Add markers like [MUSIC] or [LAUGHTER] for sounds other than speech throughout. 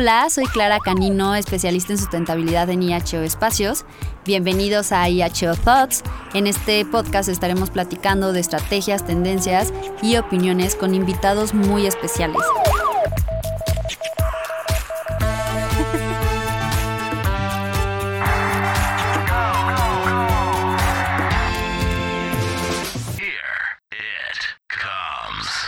Hola, soy Clara Canino, especialista en sustentabilidad en IHO Espacios. Bienvenidos a IHO Thoughts. En este podcast estaremos platicando de estrategias, tendencias y opiniones con invitados muy especiales.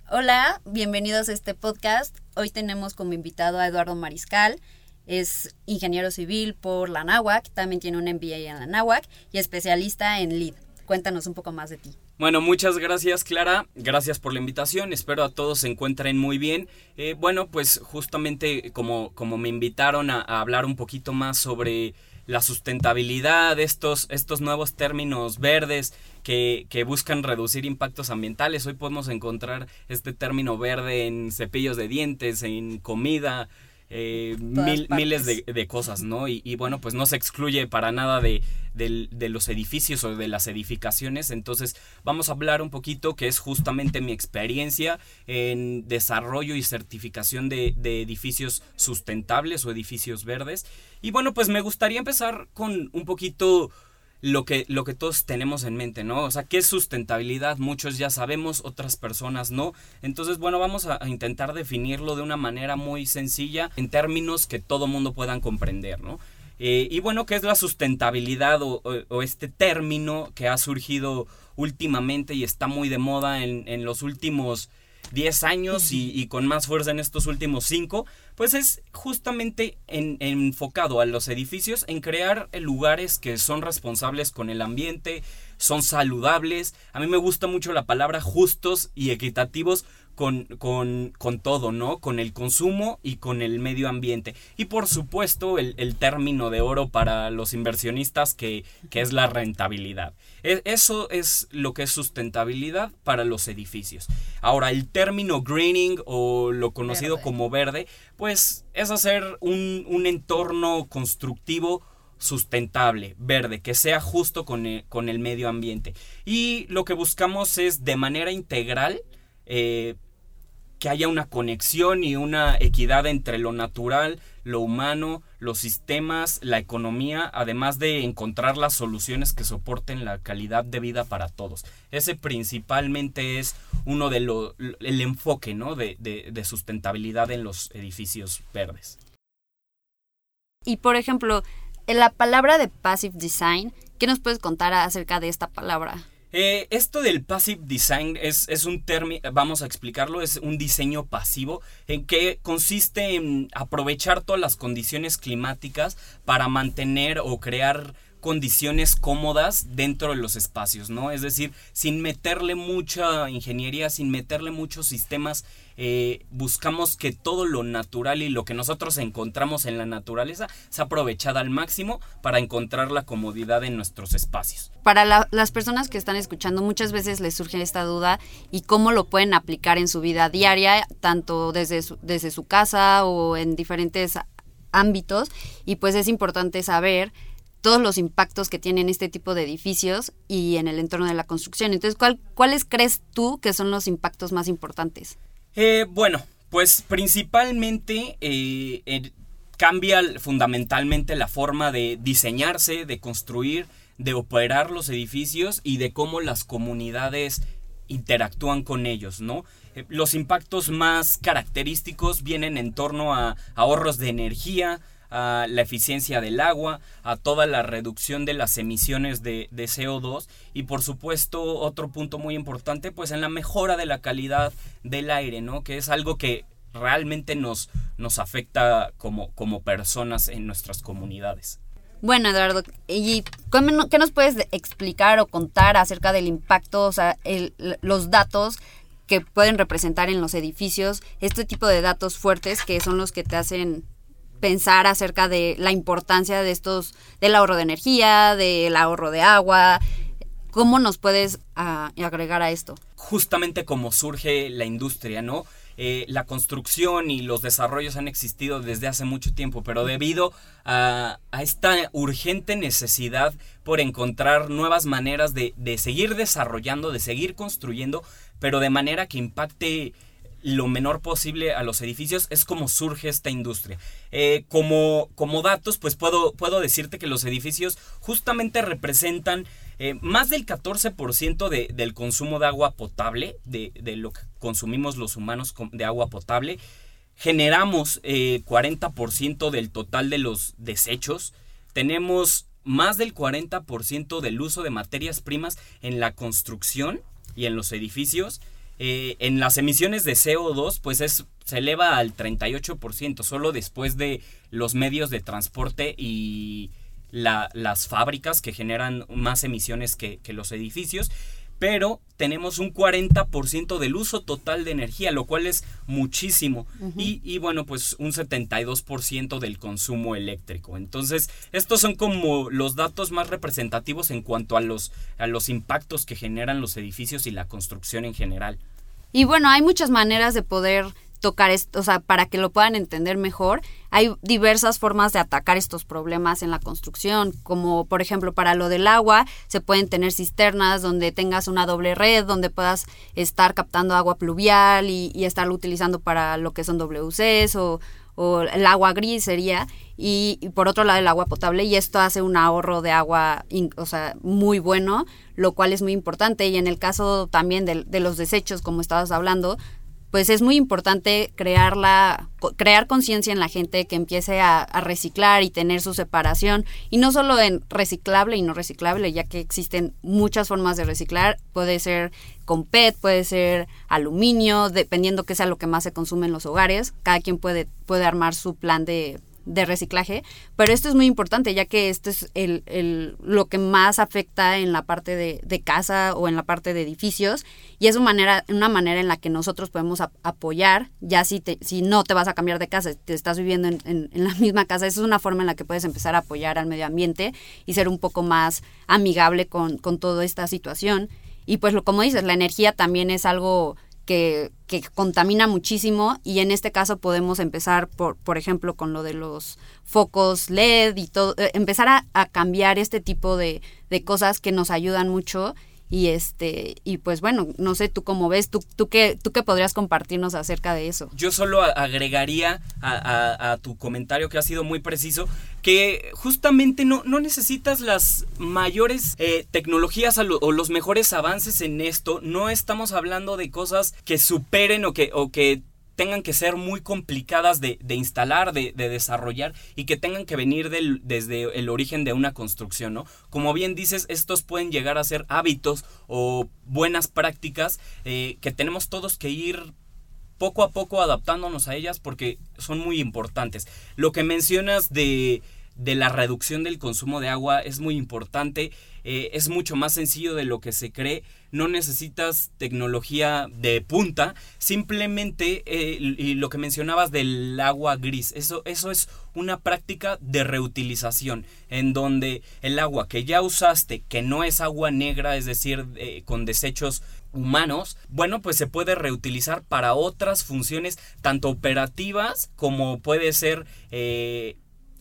Hola, bienvenidos a este podcast. Hoy tenemos como invitado a Eduardo Mariscal. Es ingeniero civil por la NAWAC, también tiene un MBA en la NAWAC y especialista en LEED. Cuéntanos un poco más de ti. Bueno, muchas gracias Clara, gracias por la invitación, espero a todos se encuentren muy bien. Eh, bueno, pues justamente como, como me invitaron a, a hablar un poquito más sobre la sustentabilidad, estos, estos nuevos términos verdes que, que, buscan reducir impactos ambientales. Hoy podemos encontrar este término verde en cepillos de dientes, en comida, eh, miles de, cosas, ¿no? Y, bueno, pues no se excluye para nada de, de, los edificios o de las edificaciones. Entonces vamos a hablar un poquito, que es justamente mi experiencia en desarrollo y certificación de, de edificios sustentables o edificios verdes. Y bueno, pues me gustaría empezar con un poquito lo que, lo que todos tenemos en mente, ¿no? O sea, ¿qué es sustentabilidad? Muchos ya sabemos, otras personas no. Entonces, bueno, vamos a, intentar definirlo de una manera muy sencilla, en términos que todo mundo puedan comprender, ¿no? Eh, y bueno, ¿qué es la sustentabilidad o, este término que ha surgido últimamente y está muy de moda en, en los últimos 10 años y, con más fuerza en estos últimos 5, pues es justamente enfocado a los edificios en crear lugares que son responsables con el ambiente, son saludables. A mí me gusta mucho la palabra justos y equitativos con, con, con, todo, ¿no? Con el consumo y con el medio ambiente. Y por supuesto el, el término de oro para los inversionistas que, que es la rentabilidad. E, eso es lo que es sustentabilidad para los edificios. Ahora, el término greening o lo conocido como verde, pues es hacer un, un entorno constructivo sustentable, verde, que sea justo con el, con el, medio ambiente. Y lo que buscamos es de manera integral eh, que haya una conexión y una equidad entre lo natural, lo humano, los sistemas, la economía, además de encontrar las soluciones que soporten la calidad de vida para todos. Ese principalmente es uno de los, el enfoque ¿no? de, de sustentabilidad en los edificios verdes. Y por ejemplo, la palabra de passive design, ¿qué nos puedes contar acerca de esta palabra? Eh, esto del passive design es, es un término, vamos a explicarlo, es un diseño pasivo en que consiste en aprovechar todas las condiciones climáticas para mantener o crear condiciones cómodas dentro de los espacios, ¿no? Es decir, sin meterle mucha ingeniería, sin meterle muchos sistemas, eh, buscamos que todo lo natural y lo que nosotros encontramos en la naturaleza sea aprovechada al máximo para encontrar la comodidad en nuestros espacios. Para las personas que están escuchando, muchas veces les surge esta duda y cómo lo pueden aplicar en su vida diaria, tanto desde desde su casa o en diferentes ámbitos, y pues es importante saber todos los impactos que tienen este tipo de edificios y en el entorno de la construcción. Entonces, ¿cuáles crees tú que son los impactos más importantes? Eh, bueno, pues principalmente eh, cambia fundamentalmente la forma de diseñarse, de construir, de operar los edificios y de cómo las comunidades interactúan con ellos, ¿no? Eh, los impactos más característicos vienen en torno a ahorros de energía, a la eficiencia del agua, a toda la reducción de las emisiones de, CO2 y por supuesto otro punto muy importante pues en la mejora de la calidad del aire, ¿no? Que es algo que realmente nos, nos afecta como, como personas en nuestras comunidades. Bueno, Eduardo, ¿y qué nos puedes explicar o contar acerca del impacto, o sea, los datos que pueden representar en los edificios, este tipo de datos fuertes que son los que te hacen pensar acerca de la importancia de estos, del ahorro de energía, del ahorro de agua. ¿Cómo nos puedes ah, agregar a esto? Justamente como surge la industria, ¿no? Eh, la construcción y los desarrollos han existido desde hace mucho tiempo, pero debido a, esta urgente necesidad por encontrar nuevas maneras de, de seguir desarrollando, de seguir construyendo, pero de manera que impacte lo menor posible a los edificios. Es como surge esta industria. Eh, como, como datos, pues puedo, puedo decirte que los edificios justamente representan eh, más del 14% de, del consumo de agua potable, de, de, lo que consumimos los humanos de agua potable. Generamos 40% eh, del total de los desechos. Tenemos más del 40% del uso de materias primas en la construcción y en los edificios. Eh, en las emisiones de CO2, pues es, se eleva al 38%, solo después de los medios de transporte y las fábricas que generan más emisiones que, que los edificios pero tenemos un 40% del uso total de energía, lo cual es muchísimo. y, y, bueno, pues un 72% del consumo eléctrico. Entonces, estos son como los datos más representativos en cuanto a los, a los impactos que generan los edificios y la construcción en general. Y bueno, hay muchas maneras de poder tocar esto, o sea, para que lo puedan entender mejor. Hay diversas formas de atacar estos problemas en la construcción, como por ejemplo para lo del agua, se pueden tener cisternas donde tengas una doble red, donde puedas estar captando agua pluvial y, y estarlo utilizando para lo que son WCs o, o el agua gris sería, y, por otro lado el agua potable, y esto hace un ahorro de agua, o sea, muy bueno, lo cual es muy importante, y en el caso también de, de los desechos, como estabas hablando, pues es muy importante crear, crear conciencia en la gente que empiece a, reciclar y tener su separación. Y no solo en reciclable y no reciclable, ya que existen muchas formas de reciclar. Puede ser con PET, puede ser aluminio, dependiendo qué sea lo que más se consume en los hogares. Cada quien puede, puede armar su plan de de reciclaje, pero esto es muy importante ya que esto es el, el, lo que más afecta en la parte de, de, casa o en la parte de edificios y es una manera, una manera en la que nosotros podemos apoyar, ya si, te, si no te vas a cambiar de casa, te estás viviendo en, en, en la [LAUGHS] misma casa, esa es una forma en la que puedes empezar a apoyar al medio ambiente y ser un poco más amigable con, con toda esta situación. Y pues lo, como dices, la energía también es algo que, contamina muchísimo y en este caso podemos empezar por, por ejemplo, con lo de los focos LED y todo, eh, empezar a, a cambiar este tipo de, de, cosas que nos ayudan mucho y este y pues bueno no sé tú cómo ves tú tú qué tú qué podrías compartirnos acerca de eso yo solo agregaría a, tu comentario que ha sido muy preciso que justamente no, no necesitas las mayores eh, tecnologías o los mejores avances en esto. No estamos hablando de cosas que superen o que o que tengan que ser muy complicadas de, instalar, de, desarrollar y que tengan que venir desde el origen de una construcción, ¿no? Como bien dices, estos pueden llegar a ser hábitos o buenas prácticas eh, que tenemos todos que ir poco a poco adaptándonos a ellas porque son muy importantes. Lo que mencionas de de la reducción del consumo de agua es muy importante, eh, es mucho más sencillo de lo que se cree, no necesitas tecnología de punta, simplemente eh, y lo que mencionabas del agua gris, eso, eso es una práctica de reutilización, en donde el agua que ya usaste, que no es agua negra, es decir, eh, con desechos humanos, bueno, pues se puede reutilizar para otras funciones, tanto operativas como puede ser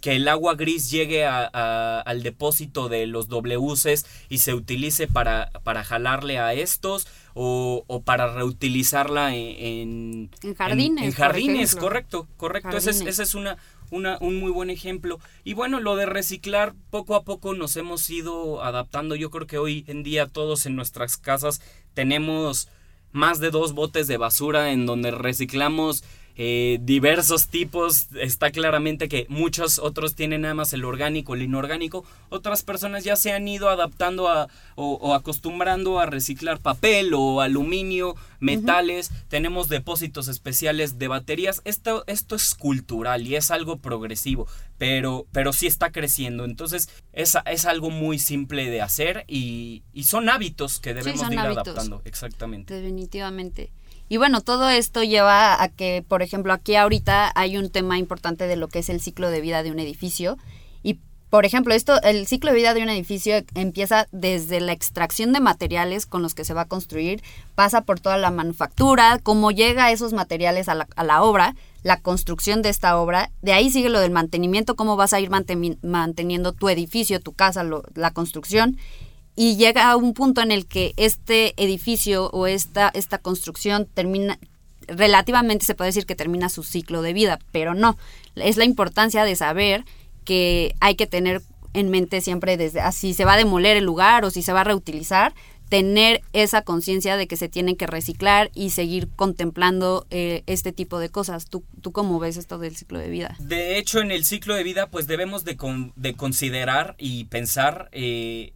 que el agua gris llegue al depósito de los WCs y se utilice para, para jalarle a estos o, para reutilizarla en, en, jardines. En, jardines, correcto, correcto. Ese es, ese es una, una, un muy buen ejemplo. Y bueno, lo de reciclar, poco a poco nos hemos ido adaptando. Yo creo que hoy en día todos en nuestras casas tenemos más de dos botes de basura en donde reciclamos eh, diversos tipos. Está claramente que muchos otros tienen nada más el orgánico, el inorgánico. Otras personas ya se han ido adaptando a, o, acostumbrando a reciclar papel o aluminio, metales. Tenemos depósitos especiales de baterías. Esto, esto es cultural y es algo progresivo, pero, pero sí está creciendo. Entonces es, es algo muy simple de hacer y, son hábitos que debemos ir adaptando. Exactamente. Definitivamente. Y bueno, todo esto lleva a que, por ejemplo, aquí ahorita hay un tema importante de lo que es el ciclo de vida de un edificio. Y, por ejemplo, esto, el ciclo de vida de un edificio empieza desde la extracción de materiales con los que se va a construir, pasa por toda la manufactura, cómo llega esos materiales a la, a la obra, la construcción de esta obra, de ahí sigue lo del mantenimiento, cómo vas a ir manteniendo tu edificio, tu casa, la construcción, y llega a un punto en el que este edificio o esta, esta construcción termina, relativamente se puede decir que termina su ciclo de vida, pero no. Es la importancia de saber que hay que tener en mente siempre desde si se va a demoler el lugar o si se va a reutilizar, tener esa conciencia de que se tienen que reciclar y seguir contemplando eh, este tipo de cosas. ¿Tú, ¿Tú cómo ves esto del ciclo de vida? De hecho, en el ciclo de vida, pues debemos de, de considerar y pensar eh,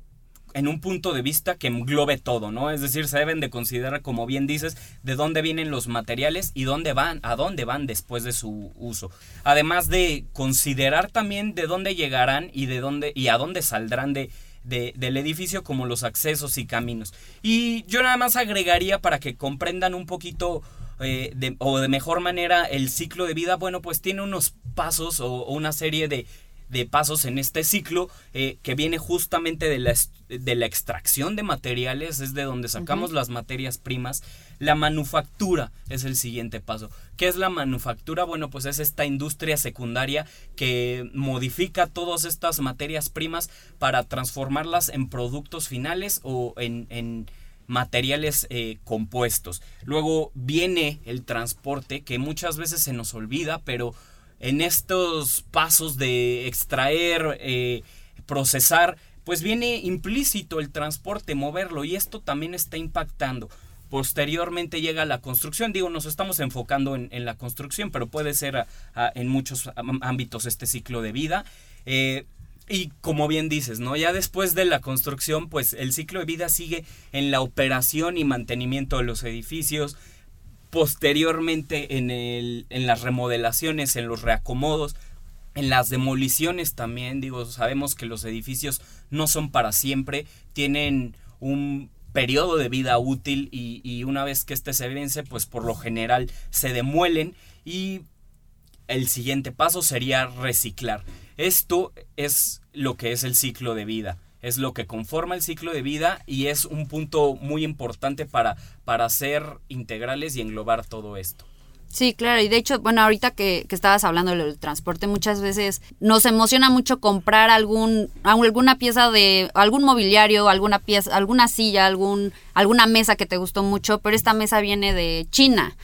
en un punto de vista que englobe todo, ¿no? Es decir, se deben de considerar, como bien dices, de dónde vienen los materiales y dónde van, a dónde van después de su uso. Además de considerar también de dónde llegarán y de dónde y a dónde saldrán de, del edificio como los accesos y caminos. Y yo nada más agregaría para que comprendan un poquito eh, o de mejor manera el ciclo de vida, bueno, pues tiene unos pasos o una serie de de pasos en este ciclo eh, que viene justamente de la, de la, extracción de materiales, es de donde sacamos las materias primas. La manufactura es el siguiente paso. ¿Qué es la manufactura? Bueno, pues es esta industria secundaria que modifica todas estas materias primas para transformarlas en productos finales o en, materiales eh, compuestos. Luego viene el transporte que muchas veces se nos olvida, pero en estos pasos de extraer, eh, procesar, pues viene implícito el transporte, moverlo, y esto también está impactando. Posteriormente llega la construcción, digo, nos estamos enfocando en, la construcción, pero puede ser en muchos ámbitos este ciclo de vida. Eh, y como bien dices, ¿no? Ya después de la construcción, pues el ciclo de vida sigue en la operación y mantenimiento de los edificios, posteriormente en, el, en las remodelaciones, en los reacomodos, en las demoliciones también, digo, sabemos que los edificios no son para siempre, tienen un periodo de vida útil y, y una vez que este se vence, pues por lo general se demuelen. Y el siguiente paso sería reciclar. Esto es lo que es el ciclo de vida es lo que conforma el ciclo de vida y es un punto muy importante para, para ser integrales y englobar todo esto. Sí, claro, y de hecho, bueno, ahorita que, estabas hablando del transporte, muchas veces nos emociona mucho comprar algún, alguna pieza de, algún mobiliario, alguna pieza, alguna silla, algún, alguna mesa que te gustó mucho, pero esta mesa viene de China.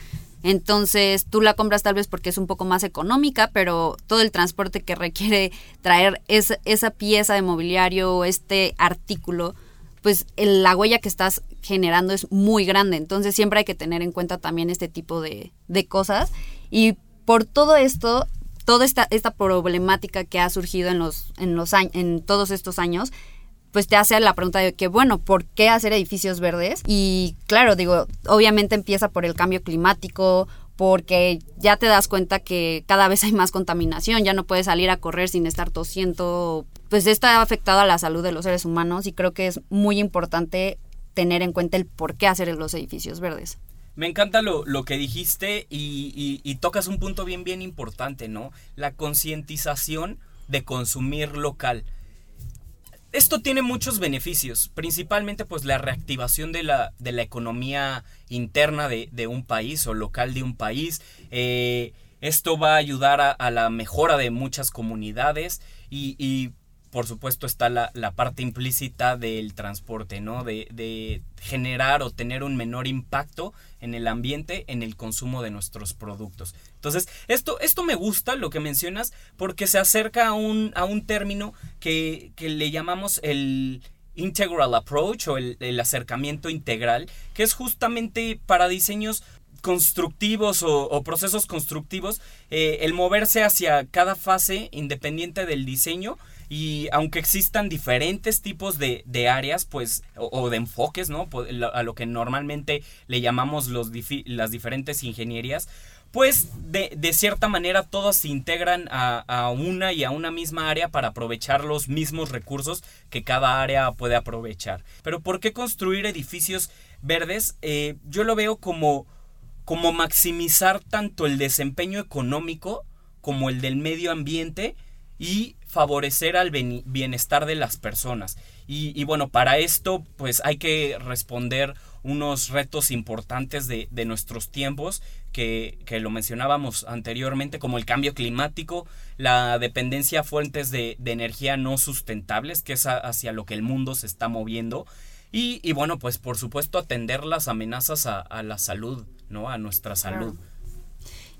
Entonces tú la compras tal vez porque es un poco más económica, pero todo el transporte que requiere traer esa pieza de mobiliario o este artículo, pues la huella que estás generando es muy grande. Entonces siempre hay que tener en cuenta también este tipo de, de cosas. Y por todo esto, toda esta, esta problemática que ha surgido en, los, en, los, en todos estos años, pues te hace la pregunta de que, bueno, ¿por qué hacer edificios verdes? Y claro, digo, obviamente empieza por el cambio climático, porque ya te das cuenta que cada vez hay más contaminación, ya no puedes salir a correr sin estar tosiendo, pues esto ha afectado a la salud de los seres humanos y creo que es muy importante tener en cuenta el por qué hacer los edificios verdes. Me encanta lo, lo que dijiste y, y tocas un punto bien, bien importante, ¿no? La concientización de consumir local. Esto tiene muchos beneficios, principalmente pues la reactivación de la, de la economía interna de, de, un país o local de un país. Eh, esto va a ayudar a, la mejora de muchas comunidades y por supuesto está la, parte implícita del transporte, ¿no? De, generar o tener un menor impacto en el ambiente en el consumo de nuestros productos. Entonces, esto, esto me gusta lo que mencionas porque se acerca a un, a un término que, le llamamos el integral approach o el, acercamiento integral, que es justamente para diseños constructivos o, procesos constructivos, eh, el moverse hacia cada fase independiente del diseño y aunque existan diferentes tipos de, áreas, pues, o, de enfoques, ¿no? A lo que normalmente le llamamos los las diferentes ingenierías, pues de, de, cierta manera todas se integran a, una y a una misma área para aprovechar los mismos recursos que cada área puede aprovechar. Pero ¿por qué construir edificios verdes? Eh, yo lo veo como, como maximizar tanto el desempeño económico como el del medio ambiente y favorecer al bienestar de las personas. Y, bueno, para esto pues hay que responder unos retos importantes de, nuestros tiempos que, lo mencionábamos anteriormente como el cambio climático, la dependencia a fuentes de, energía no sustentables, que es hacia lo que el mundo se está moviendo. Y, bueno, pues por supuesto atender las amenazas a, la salud ¿no? A nuestra salud.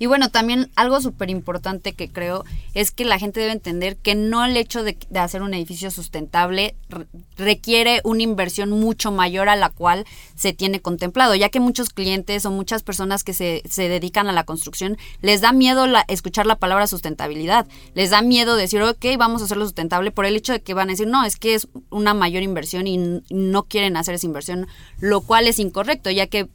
Y bueno, también algo súper importante que creo es que la gente debe entender que no el hecho de, hacer un edificio sustentable requiere una inversión mucho mayor a la cual se tiene contemplado, ya que muchos clientes o muchas personas que se, se dedican a la construcción les da miedo la, escuchar la palabra sustentabilidad, les da miedo decir, ok, vamos a hacerlo sustentable por el hecho de que van a decir, no, es que es una mayor inversión y no quieren hacer esa inversión, lo cual es incorrecto, ya que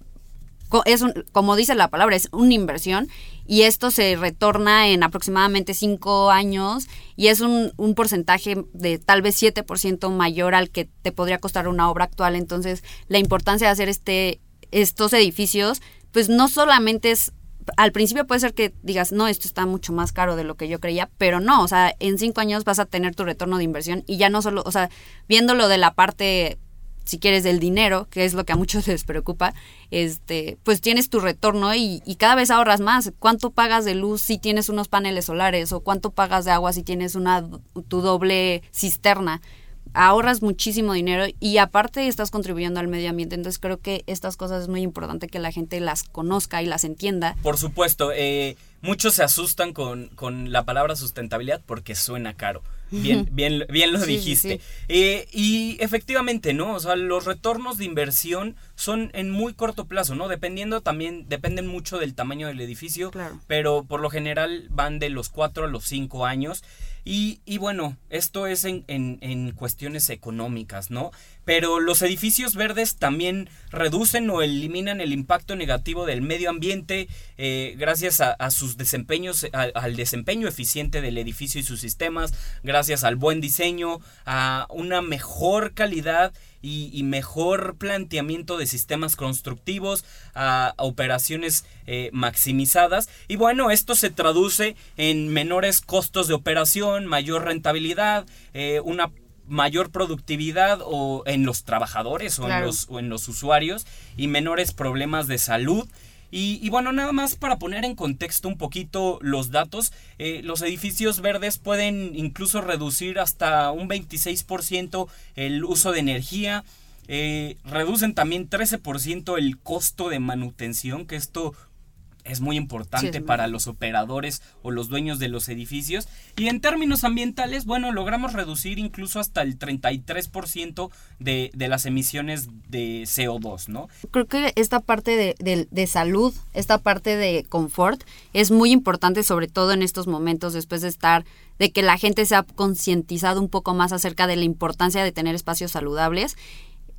es un, como dice la palabra, es una inversión y esto se retorna en aproximadamente cinco años y es un, un porcentaje de tal vez 7% mayor al que te podría costar una obra actual. Entonces, la importancia de hacer este, estos edificios, pues no solamente es al principio puede ser que digas, no, esto está mucho más caro de lo que yo creía, pero no, o sea, en cinco años vas a tener tu retorno de inversión y ya no solo, o sea, viéndolo de la parte si quieres, del dinero, que es lo que a muchos [LAUGHS] les preocupa, este, pues tienes tu retorno y, cada vez ahorras más. ¿Cuánto pagas de luz si tienes unos paneles solares? ¿O cuánto pagas de agua si tienes una tu doble cisterna? ahorras muchísimo dinero y aparte estás contribuyendo al medio ambiente. Entonces creo que estas cosas es muy importante que la gente las conozca y las entienda. Por supuesto, eh, muchos se asustan con, con la palabra sustentabilidad porque suena caro. Bien, bien, bien lo dijiste. Eh, y efectivamente, ¿no? O sea, los retornos de inversión son en muy corto plazo, ¿no? Dependiendo también, dependen mucho del tamaño del edificio, pero por lo general van de los cuatro a los cinco años. Y, y bueno, esto es en, en, en, cuestiones económicas, ¿no? Pero los edificios verdes también reducen o eliminan el impacto negativo del medio ambiente eh, gracias a, sus desempeños, al desempeño eficiente del edificio y sus sistemas, gracias al buen diseño, a una mejor calidad y, mejor planteamiento de sistemas constructivos, a, operaciones eh, maximizadas. Y bueno, esto se traduce en menores costos de operación, mayor rentabilidad, eh, una mayor productividad o en los trabajadores o, en los, o en los usuarios y menores problemas de salud y, bueno, nada más para poner en contexto un poquito los datos, eh, los edificios verdes pueden incluso reducir hasta un 26% el uso de energía, eh, reducen también 13% el costo de manutención, que esto es muy importante para los operadores o los dueños de los edificios. Y en términos ambientales, bueno, logramos reducir incluso hasta el 33% de, de las emisiones de CO2, ¿no? Creo que esta parte de, de, salud, esta parte de confort, es muy importante, sobre todo en estos momentos, después de estar, de que la gente se ha concientizado un poco más acerca de la importancia de tener espacios saludables.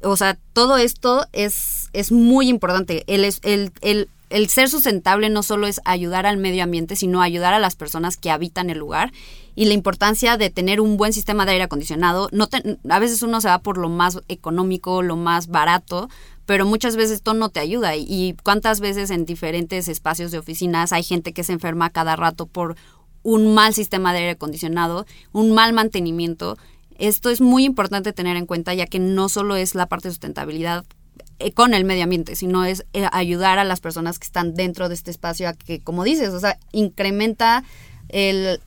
O sea, todo esto es, es muy importante. El, el, el, el ser sustentable no solo es ayudar al medio ambiente, sino ayudar a las personas que habitan el lugar y la importancia de tener un buen sistema de aire acondicionado. No a veces uno se va por lo más económico, lo más barato, pero muchas veces esto no te ayuda. Y cuántas veces en diferentes espacios de oficinas hay gente que se enferma cada rato por un mal sistema de aire acondicionado, un mal mantenimiento. Esto es muy importante tener en cuenta ya que no solo es la parte de sustentabilidad con el medio ambiente, sino es eh, ayudar a las personas que están dentro de este espacio a que, como dices, o sea, incrementa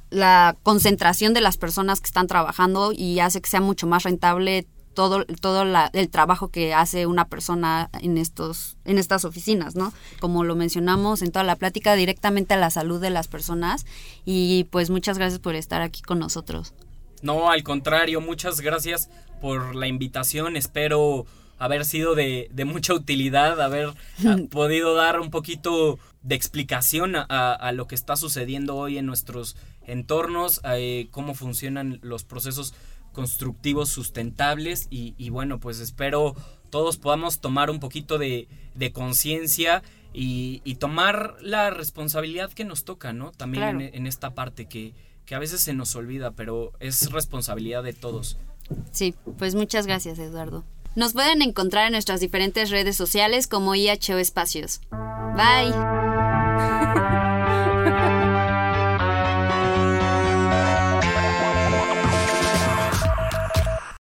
la concentración de las personas que están trabajando y hace que sea mucho más rentable todo, todo el trabajo que hace una persona en, estos, en estas oficinas, ¿no? Como lo mencionamos en toda la plática, directamente a la salud de las personas y pues muchas gracias por estar aquí con nosotros. No, al contrario, muchas gracias por la invitación, espero haber sido de, mucha utilidad, haber ah, [LAUGHS] podido dar un poquito de explicación a, lo que está sucediendo hoy en nuestros entornos, eh, cómo funcionan los procesos constructivos sustentables y, bueno, pues espero todos podamos tomar un poquito de, conciencia y, tomar la responsabilidad que nos toca, ¿no? También en, en, esta parte que, que a veces se nos olvida, pero es responsabilidad de todos. Sí, pues muchas gracias, Eduardo. Nos pueden encontrar en nuestras diferentes redes sociales como IHO Espacios. Bye. [LAUGHS]